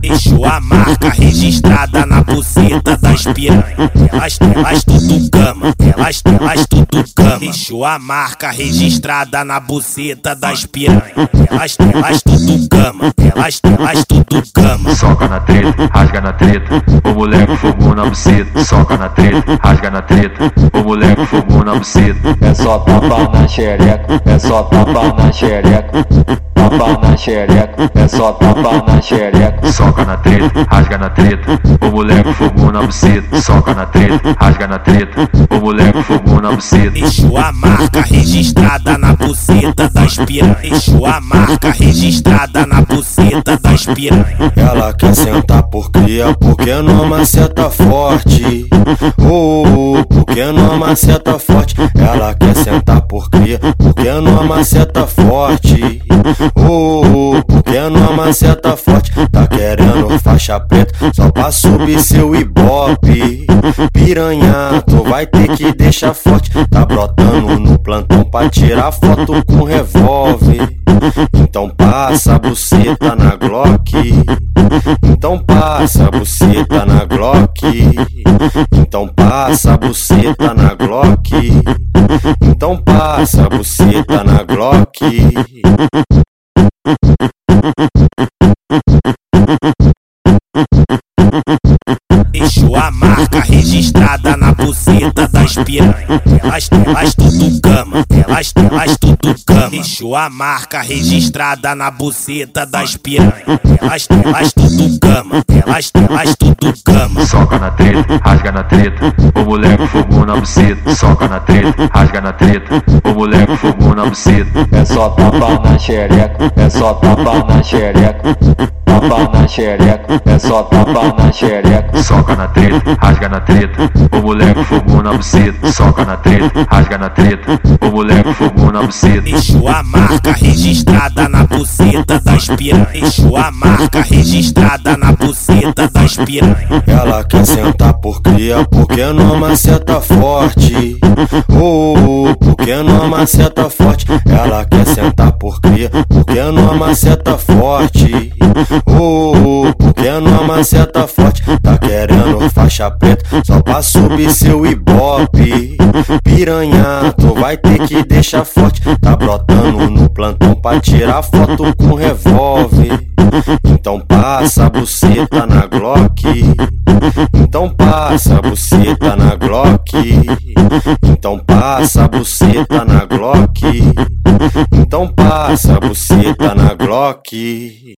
Deixou a marca registrada na buceta das piranha. Elas, elas tudo cama, elas, elas tudo cama. Deixou a marca registrada na buceta das piranha. Elas, elas tudo cama, elas, elas tudo cama. Soca na treta, rasga na treta. O moleque fogo na buceta. Soca na treta, rasga na treta. O moleque fogo na buceta. É só tapa na xereca, é só tapa na xereca. Tapa na xereca, é só tapa na xereca. Soca na treta, rasga na treta. O moleque fogo na buceta. Soca na treta, rasga na treta. O moleque fogo na buceta. Deixou a marca registrada na buceta das piranha. Deixou a marca registrada na buceta das piranha. Ela quer sentar por cria, porque não maceta forte. Oh, oh, porque não maceta forte. Ela quer sentar por cria, porque não maceta forte. Oh, oh, porque não maceta forte. Tá querendo faixa preta, só pra subir seu ibope. Piranha, tu vai ter que deixar forte. Tá brotando no plantão pra tirar foto com revólver. Então passa a buceta na Glock. Então passa a buceta na Glock. Então passa a buceta na Glock. Então passa a buceta na Glock. Marca registrada na buceta das piranha. Elas, elas tudo cama, elas, elas tudo cama. Deixou a marca registrada na buceta das piranha. Elas, elas tudo cama, elas, elas tudo cama. Soca na treta, rasga na treta. O moleque fogo na buceta. Soca na treta, rasga na treta. O moleque fogo na buceta. É só tapa na xereca, é só tapa na xereca. Tapa na xereca, é só tapa na xereca. Soca na treta, rasga na treta. O moleque fogo na buceta. Soca na treta, rasga na treta. O moleque fogo na buceta. Deixou a marca registrada na buceta das piranha. Deixou a marca registrada na buceta das piranha. Ela quer sentar por cria, porque não maceta forte. Oh, oh, porque não maceta forte. Ela quer sentar por cria, porque não maceta forte. Oh, oh, não maceta forte. Tá querendo faixa preta, só pra subir seu ibope. Piranha, tu vai ter que deixar forte. Tá brotando no plantão pra tirar foto com revólver. Então passa a buceta na Glock. Então passa a buceta na Glock. Então passa a buceta na Glock. Então passa a buceta na Glock.